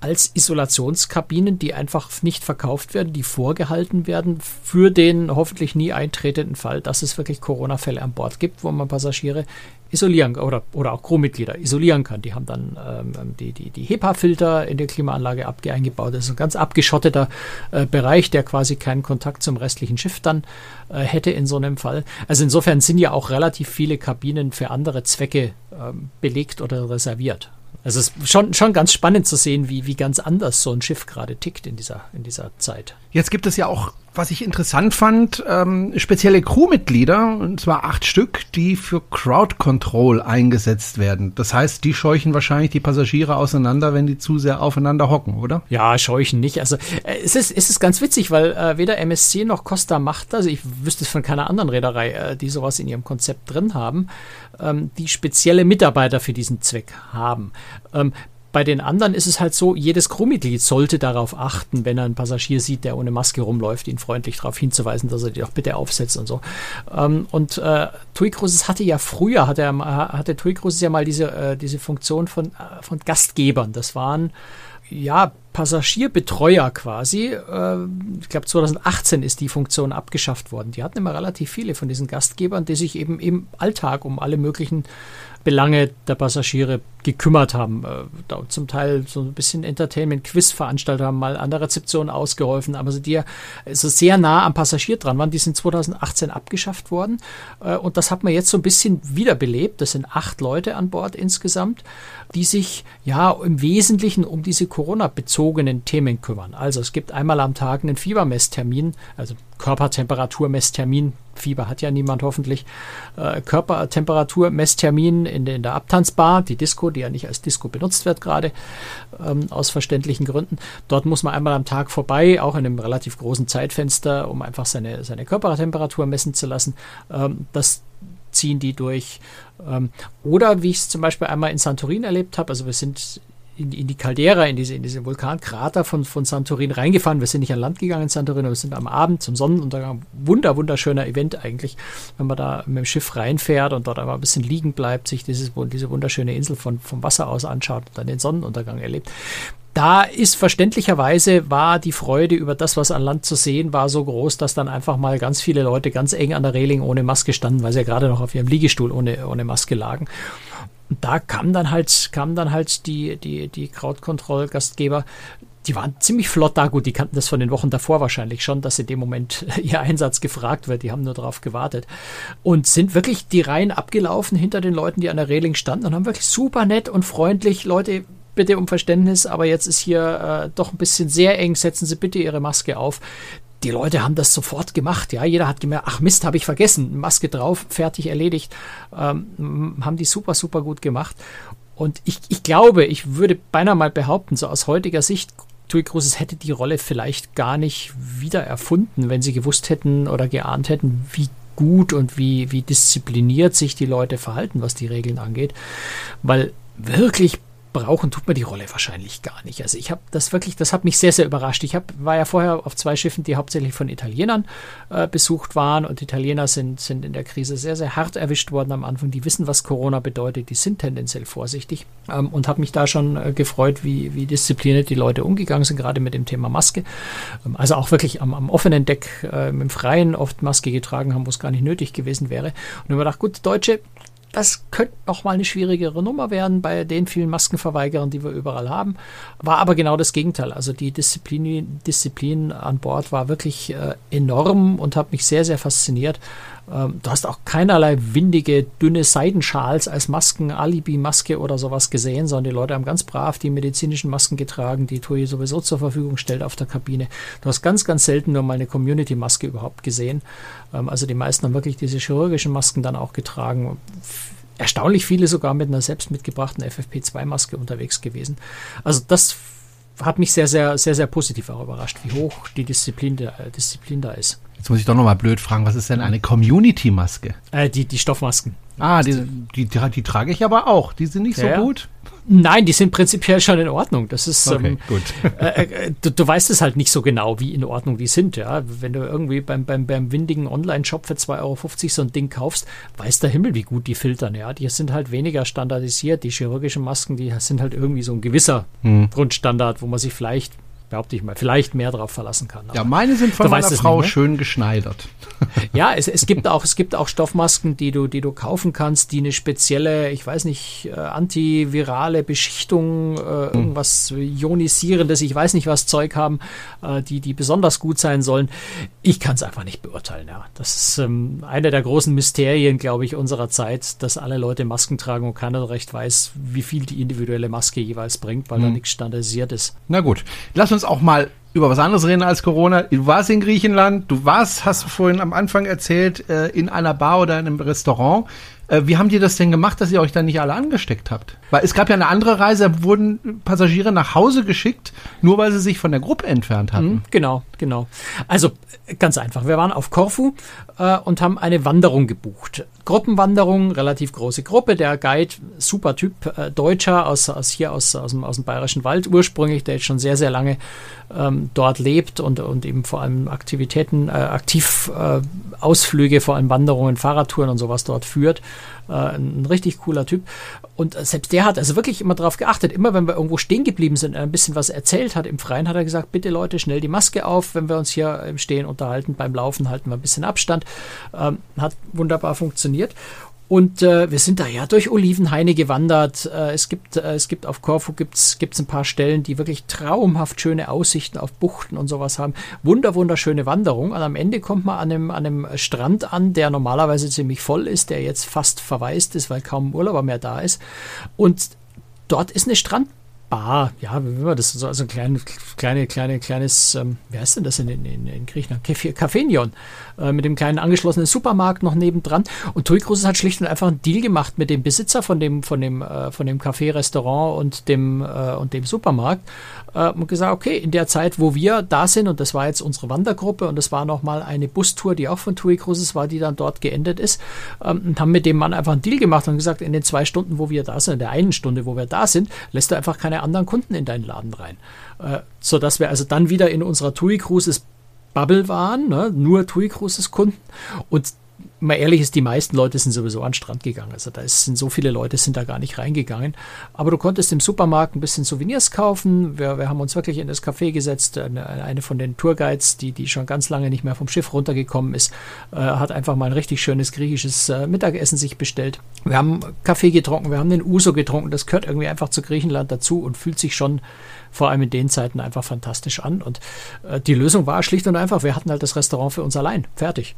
als Isolationskabinen, die einfach nicht verkauft werden, die vorgehalten werden für den hoffentlich nie eintretenden Fall, dass es wirklich Corona-Fälle an Bord gibt, wo man Passagiere isolieren oder, oder auch Crewmitglieder isolieren kann. Die haben dann ähm, die, die, die HEPA-Filter in der Klimaanlage abge eingebaut. Das ist ein ganz abgeschotteter äh, Bereich, der quasi keinen Kontakt zum restlichen Schiff dann äh, hätte in so einem Fall. Also insofern sind ja auch relativ viele Kabinen für andere Zwecke ähm, belegt oder reserviert. Also es ist schon, schon ganz spannend zu sehen, wie, wie ganz anders so ein Schiff gerade tickt in dieser, in dieser Zeit. Jetzt gibt es ja auch was ich interessant fand, ähm, spezielle Crewmitglieder, und zwar acht Stück, die für Crowd Control eingesetzt werden. Das heißt, die scheuchen wahrscheinlich die Passagiere auseinander, wenn die zu sehr aufeinander hocken, oder? Ja, scheuchen nicht. Also äh, es, ist, es ist ganz witzig, weil äh, weder MSC noch Costa macht, also ich wüsste es von keiner anderen Reederei, äh, die sowas in ihrem Konzept drin haben, ähm, die spezielle Mitarbeiter für diesen Zweck haben. Ähm, bei den anderen ist es halt so, jedes Crewmitglied sollte darauf achten, wenn er einen Passagier sieht, der ohne Maske rumläuft, ihn freundlich darauf hinzuweisen, dass er die doch bitte aufsetzt und so. Ähm, und äh, TUI Cruises hatte ja früher, hatte, hatte TUI Cruises ja mal diese, äh, diese Funktion von, äh, von Gastgebern. Das waren ja, Passagierbetreuer quasi. Äh, ich glaube, 2018 ist die Funktion abgeschafft worden. Die hatten immer relativ viele von diesen Gastgebern, die sich eben im Alltag um alle möglichen Belange der Passagiere gekümmert haben. Äh, zum Teil so ein bisschen Entertainment-Quiz-Veranstalter haben mal an der Rezeption ausgeholfen, aber die so also sehr nah am Passagier dran waren, die sind 2018 abgeschafft worden. Äh, und das hat man jetzt so ein bisschen wiederbelebt. Das sind acht Leute an Bord insgesamt, die sich ja im Wesentlichen um diese Corona-bezogenen Themen kümmern. Also es gibt einmal am Tag einen Fiebermesstermin, also Körpertemperaturmesstermin. Fieber hat ja niemand hoffentlich. Äh, Körpertemperaturmesstermin in, in der Abtanzbar, die Disco, die ja nicht als Disco benutzt wird gerade, ähm, aus verständlichen Gründen. Dort muss man einmal am Tag vorbei, auch in einem relativ großen Zeitfenster, um einfach seine, seine Körpertemperatur messen zu lassen. Ähm, das ziehen die durch. Ähm, oder wie ich es zum Beispiel einmal in Santorin erlebt habe, also wir sind in, in die Caldera, in diese, in diese Vulkankrater von, von Santorin reingefahren. Wir sind nicht an Land gegangen in Santorin, aber wir sind am Abend zum Sonnenuntergang. Wunder, wunderschöner Event eigentlich, wenn man da mit dem Schiff reinfährt und dort einfach ein bisschen liegen bleibt, sich dieses, diese wunderschöne Insel von, vom Wasser aus anschaut und dann den Sonnenuntergang erlebt da ist verständlicherweise war die Freude über das, was an Land zu sehen war, so groß, dass dann einfach mal ganz viele Leute ganz eng an der Reling ohne Maske standen, weil sie ja gerade noch auf ihrem Liegestuhl ohne, ohne Maske lagen. Und da kam dann halt, kamen dann halt die, die, die Crowd-Control-Gastgeber, die waren ziemlich flott da. Gut, die kannten das von den Wochen davor wahrscheinlich schon, dass in dem Moment ihr Einsatz gefragt wird. Die haben nur darauf gewartet. Und sind wirklich die Reihen abgelaufen hinter den Leuten, die an der Reling standen und haben wirklich super nett und freundlich Leute bitte um Verständnis, aber jetzt ist hier äh, doch ein bisschen sehr eng, setzen Sie bitte Ihre Maske auf die Leute haben das sofort gemacht. Ja, jeder hat gemerkt, ach Mist, habe ich vergessen, Maske drauf, fertig erledigt. Ähm, haben die super, super gut gemacht. Und ich, ich glaube, ich würde beinahe mal behaupten, so aus heutiger Sicht, Tui Cruises hätte die Rolle vielleicht gar nicht wieder erfunden, wenn sie gewusst hätten oder geahnt hätten, wie gut und wie, wie diszipliniert sich die Leute verhalten, was die Regeln angeht. Weil wirklich brauchen tut man die Rolle wahrscheinlich gar nicht. Also ich habe das wirklich, das hat mich sehr, sehr überrascht. Ich hab, war ja vorher auf zwei Schiffen, die hauptsächlich von Italienern äh, besucht waren und Italiener sind, sind in der Krise sehr, sehr hart erwischt worden am Anfang. Die wissen, was Corona bedeutet, die sind tendenziell vorsichtig ähm, und habe mich da schon äh, gefreut, wie, wie diszipliniert die Leute umgegangen sind, gerade mit dem Thema Maske. Ähm, also auch wirklich am, am offenen Deck äh, im Freien oft Maske getragen haben, wo es gar nicht nötig gewesen wäre. Und ich habe gedacht, gut, Deutsche, das könnte noch mal eine schwierigere Nummer werden bei den vielen Maskenverweigerern, die wir überall haben. War aber genau das Gegenteil. Also die Disziplin, Disziplin an Bord war wirklich äh, enorm und hat mich sehr, sehr fasziniert. Ähm, du hast auch keinerlei windige, dünne Seidenschals als Masken, Alibi-Maske oder sowas gesehen, sondern die Leute haben ganz brav die medizinischen Masken getragen, die TUI sowieso zur Verfügung stellt auf der Kabine. Du hast ganz, ganz selten nur mal eine Community-Maske überhaupt gesehen. Ähm, also die meisten haben wirklich diese chirurgischen Masken dann auch getragen erstaunlich viele sogar mit einer selbst mitgebrachten FFP2-Maske unterwegs gewesen. Also das hat mich sehr, sehr, sehr, sehr positiv auch überrascht, wie hoch die Disziplin, Disziplin da ist. Jetzt muss ich doch nochmal blöd fragen, was ist denn eine Community-Maske? Äh, die, die Stoffmasken. Ah, die, die, die, die, trage ich aber auch. Die sind nicht ja, so gut. Nein, die sind prinzipiell schon in Ordnung. Das ist okay, ähm, gut. Äh, äh, du, du, weißt es halt nicht so genau, wie in Ordnung die sind. Ja, wenn du irgendwie beim, beim, beim windigen Online-Shop für 2,50 Euro so ein Ding kaufst, weiß der Himmel, wie gut die filtern. Ja, die sind halt weniger standardisiert. Die chirurgischen Masken, die sind halt irgendwie so ein gewisser hm. Grundstandard, wo man sich vielleicht behaupte ich mal, vielleicht mehr darauf verlassen kann. ja, meine sind von meiner Frau ne? schön geschneidert. ja, es, es gibt auch, es gibt auch Stoffmasken, die du, die du kaufen kannst, die eine spezielle, ich weiß nicht, äh, antivirale Beschichtung, äh, hm. irgendwas ionisierendes, ich weiß nicht was Zeug haben, äh, die, die besonders gut sein sollen. Ich kann es einfach nicht beurteilen, ja. Das ist ähm, einer der großen Mysterien, glaube ich, unserer Zeit, dass alle Leute Masken tragen und keiner recht weiß, wie viel die individuelle Maske jeweils bringt, weil hm. da nichts standardisiert ist. Na gut, lass uns uns auch mal über was anderes reden als Corona. Du warst in Griechenland, du warst, hast du vorhin am Anfang erzählt, äh, in einer Bar oder in einem Restaurant. Äh, wie haben die das denn gemacht, dass ihr euch dann nicht alle angesteckt habt? Weil es gab ja eine andere Reise, da wurden Passagiere nach Hause geschickt, nur weil sie sich von der Gruppe entfernt hatten. Mhm, genau, genau. Also ganz einfach. Wir waren auf Korfu äh, und haben eine Wanderung gebucht. Gruppenwanderung, relativ große Gruppe. Der Guide, super Typ, äh, Deutscher aus, aus hier aus, aus, dem, aus dem Bayerischen Wald ursprünglich, der jetzt schon sehr, sehr lange ähm, dort lebt und, und eben vor allem Aktivitäten, äh, aktiv äh, Ausflüge, vor allem Wanderungen, Fahrradtouren und sowas dort führt. Äh, ein richtig cooler Typ. Und selbst der hat also wirklich immer darauf geachtet, immer wenn wir irgendwo stehen geblieben sind, ein bisschen was erzählt hat im Freien, hat er gesagt, bitte Leute, schnell die Maske auf, wenn wir uns hier im Stehen unterhalten. Beim Laufen halten wir ein bisschen Abstand. Ähm, hat wunderbar funktioniert. Und äh, wir sind da ja durch Olivenhaine gewandert. Äh, es gibt, äh, es gibt auf Korfu gibt's, gibt's ein paar Stellen, die wirklich traumhaft schöne Aussichten auf Buchten und sowas haben. Wunder, wunderschöne Wanderung. Und am Ende kommt man an einem, an einem Strand an, der normalerweise ziemlich voll ist, der jetzt fast verwaist ist, weil kaum Urlauber mehr da ist. Und dort ist eine Strand Bar, ja, wie war das? So, also ein kleine, kleine, kleine, kleines, ähm, wie heißt denn das in, in, in Griechenland? Cafenion, äh, mit dem kleinen angeschlossenen Supermarkt noch nebendran. Und Tui Cruises hat schlicht und einfach einen Deal gemacht mit dem Besitzer von dem, von dem, äh, von dem Café, Restaurant und dem, äh, und dem Supermarkt äh, und gesagt, okay, in der Zeit, wo wir da sind, und das war jetzt unsere Wandergruppe und das war nochmal eine Bustour, die auch von TUI Cruises war, die dann dort geendet ist, ähm, und haben mit dem Mann einfach einen Deal gemacht und gesagt, in den zwei Stunden, wo wir da sind, in der einen Stunde, wo wir da sind, lässt du einfach keine anderen Kunden in deinen Laden rein. Äh, sodass wir also dann wieder in unserer TUI Cruises Bubble waren, ne? nur TUI Cruises Kunden und mal ehrlich ist, die meisten Leute sind sowieso an den Strand gegangen. Also da sind so viele Leute sind da gar nicht reingegangen. Aber du konntest im Supermarkt ein bisschen Souvenirs kaufen. Wir, wir haben uns wirklich in das Café gesetzt. Eine, eine, von den Tourguides, die, die schon ganz lange nicht mehr vom Schiff runtergekommen ist, äh, hat einfach mal ein richtig schönes griechisches äh, Mittagessen sich bestellt. Wir haben Kaffee getrunken, wir haben den Uso getrunken. Das gehört irgendwie einfach zu Griechenland dazu und fühlt sich schon vor allem in den Zeiten einfach fantastisch an. Und äh, die Lösung war schlicht und einfach, wir hatten halt das Restaurant für uns allein. Fertig.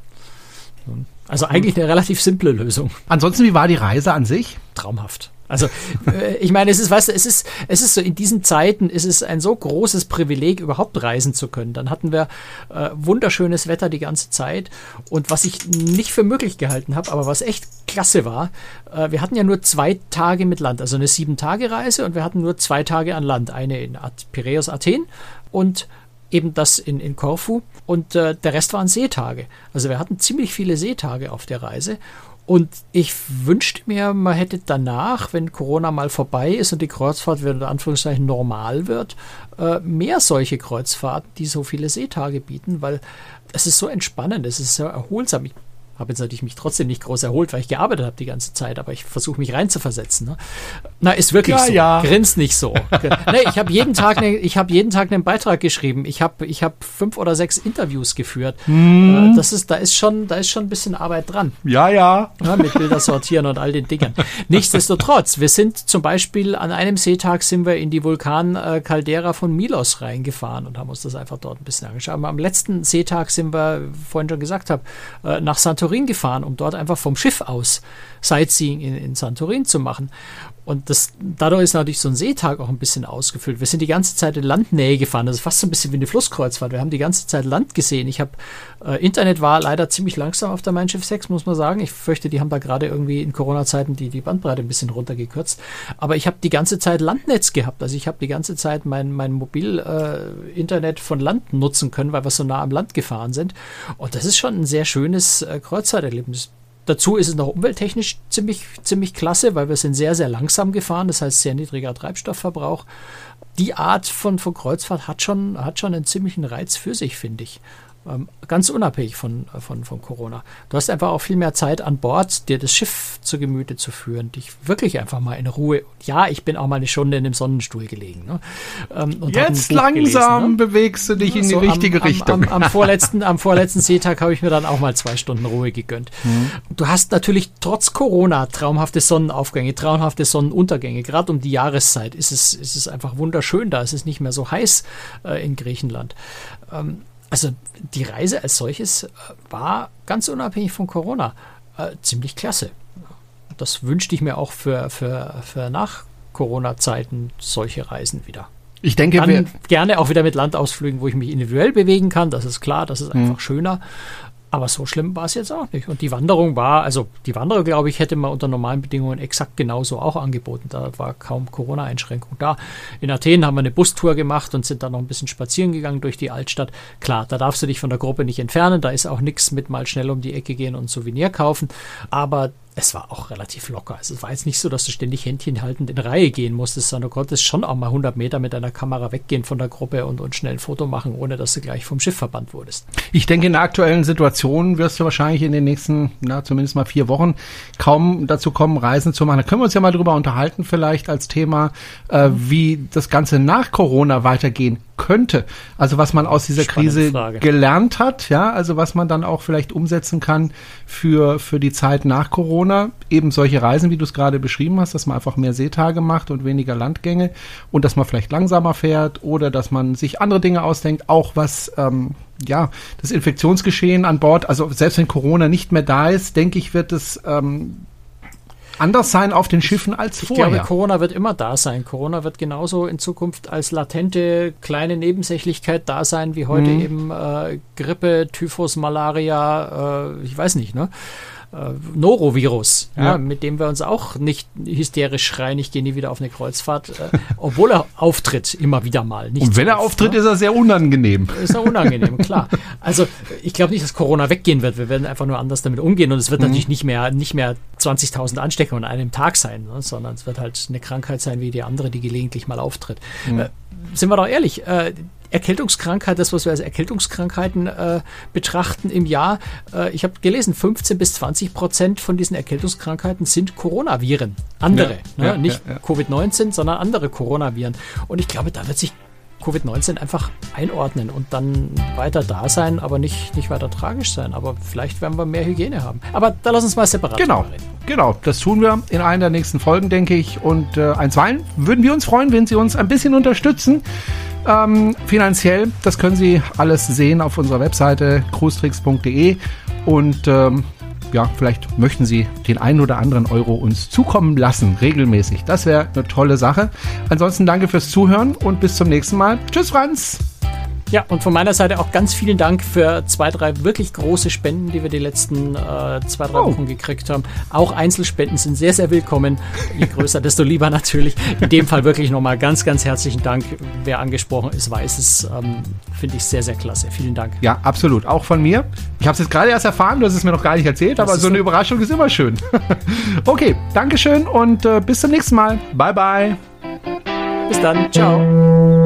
Also eigentlich eine relativ simple Lösung. Ansonsten, wie war die Reise an sich? Traumhaft. Also äh, ich meine, es ist, weißt du, es ist, es ist so in diesen Zeiten ist es ein so großes Privileg, überhaupt reisen zu können. Dann hatten wir äh, wunderschönes Wetter die ganze Zeit und was ich nicht für möglich gehalten habe, aber was echt klasse war, äh, wir hatten ja nur zwei Tage mit Land, also eine sieben Tage Reise und wir hatten nur zwei Tage an Land, eine in Piräus Athen und eben das in, in Korfu und äh, der Rest waren Seetage. Also wir hatten ziemlich viele Seetage auf der Reise und ich wünschte mir, man hätte danach, wenn Corona mal vorbei ist und die Kreuzfahrt wieder in Anführungszeichen normal wird, äh, mehr solche Kreuzfahrten, die so viele Seetage bieten, weil es ist so entspannend, es ist so erholsam. Ich habe jetzt natürlich mich trotzdem nicht groß erholt, weil ich gearbeitet habe die ganze Zeit, aber ich versuche mich reinzuversetzen. Ne? Na, ist wirklich ja, so. Ja. Grinst nicht so. nee, ich habe jeden Tag, ne, ich habe jeden Tag einen Beitrag geschrieben. Ich habe, ich habe fünf oder sechs Interviews geführt. Hm. Das ist, da ist schon, da ist schon ein bisschen Arbeit dran. Ja, ja. ja mit Bilder sortieren und all den Dingern. Nichtsdestotrotz, wir sind zum Beispiel an einem Seetag sind wir in die Vulkan-Caldera von Milos reingefahren und haben uns das einfach dort ein bisschen angeschaut. Aber am letzten Seetag sind wir, vorhin schon gesagt habe, äh, nach Santo Santorin gefahren, um dort einfach vom Schiff aus Sightseeing in, in Santorin zu machen. Und das, dadurch ist natürlich so ein Seetag auch ein bisschen ausgefüllt. Wir sind die ganze Zeit in Landnähe gefahren. Das ist fast so ein bisschen wie eine Flusskreuzfahrt. Wir haben die ganze Zeit Land gesehen. Ich habe äh, Internet war leider ziemlich langsam auf der Mein Schiff 6, muss man sagen. Ich fürchte, die haben da gerade irgendwie in Corona-Zeiten die, die Bandbreite ein bisschen runtergekürzt. Aber ich habe die ganze Zeit Landnetz gehabt. Also ich habe die ganze Zeit mein, mein Mobil-Internet äh, von Land nutzen können, weil wir so nah am Land gefahren sind. Und das ist schon ein sehr schönes äh, Kreuzfahrterlebnis Dazu ist es noch umwelttechnisch ziemlich, ziemlich klasse, weil wir sind sehr, sehr langsam gefahren, das heißt sehr niedriger Treibstoffverbrauch. Die Art von, von Kreuzfahrt hat schon, hat schon einen ziemlichen Reiz für sich, finde ich. Ähm, ganz unabhängig von, von, von Corona. Du hast einfach auch viel mehr Zeit an Bord, dir das Schiff zu Gemüte zu führen, dich wirklich einfach mal in Ruhe. Ja, ich bin auch mal eine Stunde in dem Sonnenstuhl gelegen. Ne? Ähm, Jetzt langsam gelesen, ne? bewegst du dich in die richtige am, Richtung. Am, am, am, vorletzten, am vorletzten Seetag habe ich mir dann auch mal zwei Stunden Ruhe gegönnt. Mhm. Du hast natürlich trotz Corona traumhafte Sonnenaufgänge, traumhafte Sonnenuntergänge. Gerade um die Jahreszeit ist es, ist es einfach wunderschön da. Es ist nicht mehr so heiß äh, in Griechenland. Ähm, also die Reise als solches äh, war ganz unabhängig von Corona äh, ziemlich klasse. Das wünschte ich mir auch für, für, für nach Corona-Zeiten solche Reisen wieder. Ich denke, Dann gerne auch wieder mit Landausflügen, wo ich mich individuell bewegen kann. Das ist klar, das ist einfach mhm. schöner. Aber so schlimm war es jetzt auch nicht. Und die Wanderung war, also die Wanderung, glaube ich, hätte man unter normalen Bedingungen exakt genauso auch angeboten. Da war kaum Corona-Einschränkung da. In Athen haben wir eine Bustour gemacht und sind dann noch ein bisschen spazieren gegangen durch die Altstadt. Klar, da darfst du dich von der Gruppe nicht entfernen. Da ist auch nichts mit mal schnell um die Ecke gehen und Souvenir kaufen. Aber es war auch relativ locker. Also es war jetzt nicht so, dass du ständig Händchen haltend in Reihe gehen musstest, sondern du konntest schon auch mal 100 Meter mit deiner Kamera weggehen von der Gruppe und, und schnell ein Foto machen, ohne dass du gleich vom Schiff verbannt wurdest. Ich denke, in der aktuellen Situation wirst du wahrscheinlich in den nächsten, na, zumindest mal vier Wochen kaum dazu kommen, Reisen zu machen. Da können wir uns ja mal drüber unterhalten, vielleicht als Thema, äh, wie das Ganze nach Corona weitergehen könnte. Also was man aus dieser Spannende Krise Frage. gelernt hat, ja, also was man dann auch vielleicht umsetzen kann für, für die Zeit nach Corona. Eben solche Reisen, wie du es gerade beschrieben hast, dass man einfach mehr Seetage macht und weniger Landgänge und dass man vielleicht langsamer fährt oder dass man sich andere Dinge ausdenkt, auch was ähm, ja, das Infektionsgeschehen an Bord, also selbst wenn Corona nicht mehr da ist, denke ich, wird es ähm, anders sein auf den Schiffen als ich vorher. Ich glaube, Corona wird immer da sein. Corona wird genauso in Zukunft als latente kleine Nebensächlichkeit da sein, wie heute mhm. eben äh, Grippe, Typhus, Malaria, äh, ich weiß nicht, ne? Äh, Norovirus, ja. ja. mit dem wir uns auch nicht hysterisch schreien, ich gehe nie wieder auf eine Kreuzfahrt, äh, obwohl er auftritt, immer wieder mal. Nicht Und wenn er auftritt, ne? ist er sehr unangenehm. Ist er unangenehm, klar. Also ich glaube nicht, dass Corona weggehen wird. Wir werden einfach nur anders damit umgehen und es wird mhm. natürlich nicht mehr, nicht mehr 20.000 Ansteckungen an einem Tag sein, ne? sondern es wird halt eine Krankheit sein wie die andere, die gelegentlich mal auftritt. Mhm. Äh, sind wir doch ehrlich, äh, Erkältungskrankheit, das, was wir als Erkältungskrankheiten äh, betrachten im Jahr. Äh, ich habe gelesen, 15 bis 20 Prozent von diesen Erkältungskrankheiten sind Coronaviren. Andere. Ja, ne? ja, Nicht ja, Covid-19, sondern andere Coronaviren. Und ich glaube, da wird sich Covid-19 einfach einordnen und dann weiter da sein, aber nicht, nicht weiter tragisch sein. Aber vielleicht werden wir mehr Hygiene haben. Aber da lass uns mal separat genau, reden. Genau, das tun wir in einer der nächsten Folgen, denke ich. Und äh, einstweilen würden wir uns freuen, wenn Sie uns ein bisschen unterstützen. Ähm, finanziell, das können Sie alles sehen auf unserer Webseite cruestricks.de und ähm, ja, vielleicht möchten Sie den einen oder anderen Euro uns zukommen lassen, regelmäßig. Das wäre eine tolle Sache. Ansonsten danke fürs Zuhören und bis zum nächsten Mal. Tschüss, Franz! Ja, und von meiner Seite auch ganz vielen Dank für zwei, drei wirklich große Spenden, die wir die letzten äh, zwei, drei oh. Wochen gekriegt haben. Auch Einzelspenden sind sehr, sehr willkommen. Je größer, desto lieber natürlich. In dem Fall wirklich nochmal ganz, ganz herzlichen Dank. Wer angesprochen ist, weiß es. Ähm, Finde ich sehr, sehr klasse. Vielen Dank. Ja, absolut. Auch von mir. Ich habe es jetzt gerade erst erfahren, du hast es mir noch gar nicht erzählt, das aber so eine Überraschung ist immer schön. okay, Dankeschön und äh, bis zum nächsten Mal. Bye, bye. Bis dann. Ciao.